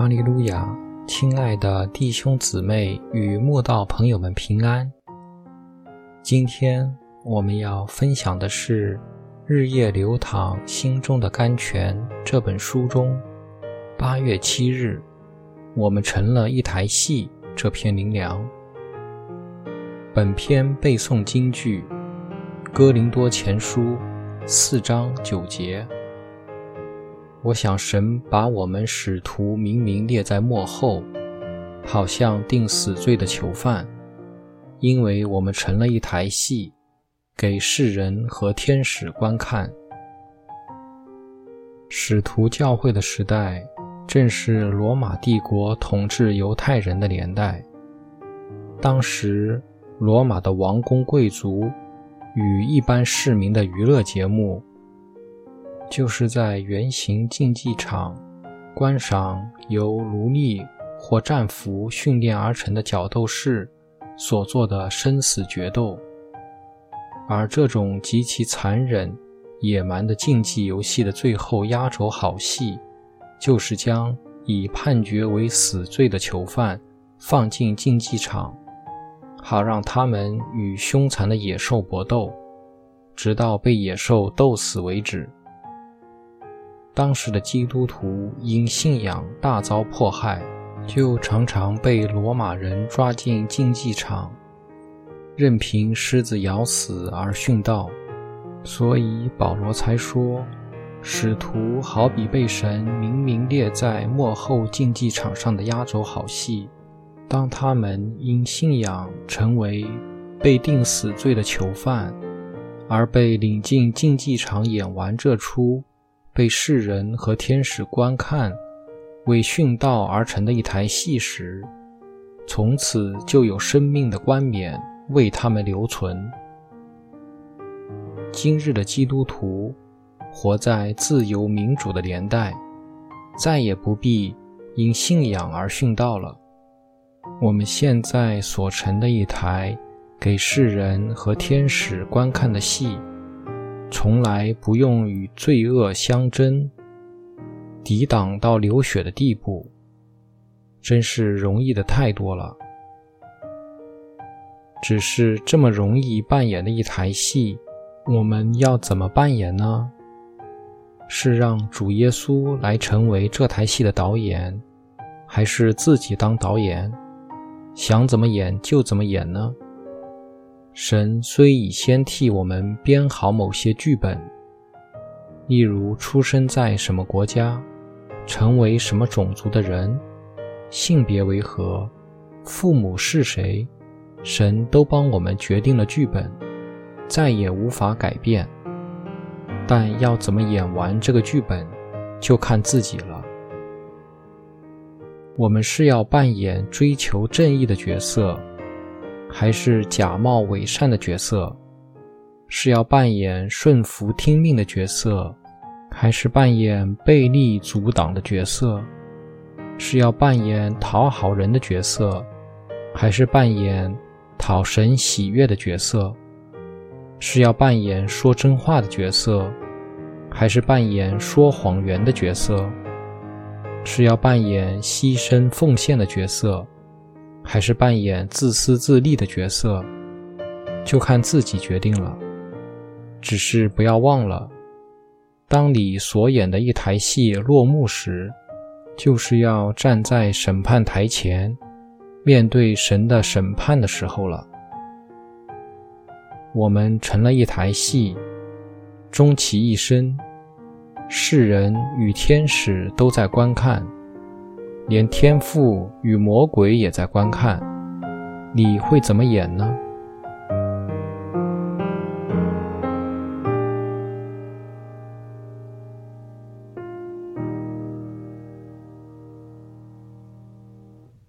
哈利路亚，亲爱的弟兄姊妹与慕道朋友们平安。今天我们要分享的是《日夜流淌心中的甘泉》这本书中八月七日，我们成了一台戏这篇灵粮。本篇背诵京剧《哥林多前书》四章九节。我想，神把我们使徒明明列在幕后，好像定死罪的囚犯，因为我们成了一台戏，给世人和天使观看。使徒教会的时代，正是罗马帝国统治犹太人的年代。当时，罗马的王公贵族与一般市民的娱乐节目。就是在圆形竞技场观赏由奴隶或战俘训练而成的角斗士所做的生死决斗，而这种极其残忍、野蛮的竞技游戏的最后压轴好戏，就是将以判决为死罪的囚犯放进竞技场，好让他们与凶残的野兽搏斗，直到被野兽斗死为止。当时的基督徒因信仰大遭迫害，就常常被罗马人抓进竞技场，任凭狮子咬死而殉道。所以保罗才说，使徒好比被神明明列在幕后竞技场上的压轴好戏。当他们因信仰成为被定死罪的囚犯，而被领进竞技场演完这出。被世人和天使观看，为殉道而成的一台戏时，从此就有生命的冠冕为他们留存。今日的基督徒活在自由民主的年代，再也不必因信仰而殉道了。我们现在所成的一台给世人和天使观看的戏。从来不用与罪恶相争，抵挡到流血的地步，真是容易的太多了。只是这么容易扮演的一台戏，我们要怎么扮演呢？是让主耶稣来成为这台戏的导演，还是自己当导演，想怎么演就怎么演呢？神虽已先替我们编好某些剧本，例如出生在什么国家，成为什么种族的人，性别为何，父母是谁，神都帮我们决定了剧本，再也无法改变。但要怎么演完这个剧本，就看自己了。我们是要扮演追求正义的角色。还是假冒伪善的角色，是要扮演顺服听命的角色，还是扮演背力阻挡的角色？是要扮演讨好人的角色，还是扮演讨神喜悦的角色？是要扮演说真话的角色，还是扮演说谎言的角色？是要扮演牺牲奉献的角色？还是扮演自私自利的角色，就看自己决定了。只是不要忘了，当你所演的一台戏落幕时，就是要站在审判台前，面对神的审判的时候了。我们成了一台戏，终其一生，世人与天使都在观看。连天父与魔鬼也在观看，你会怎么演呢？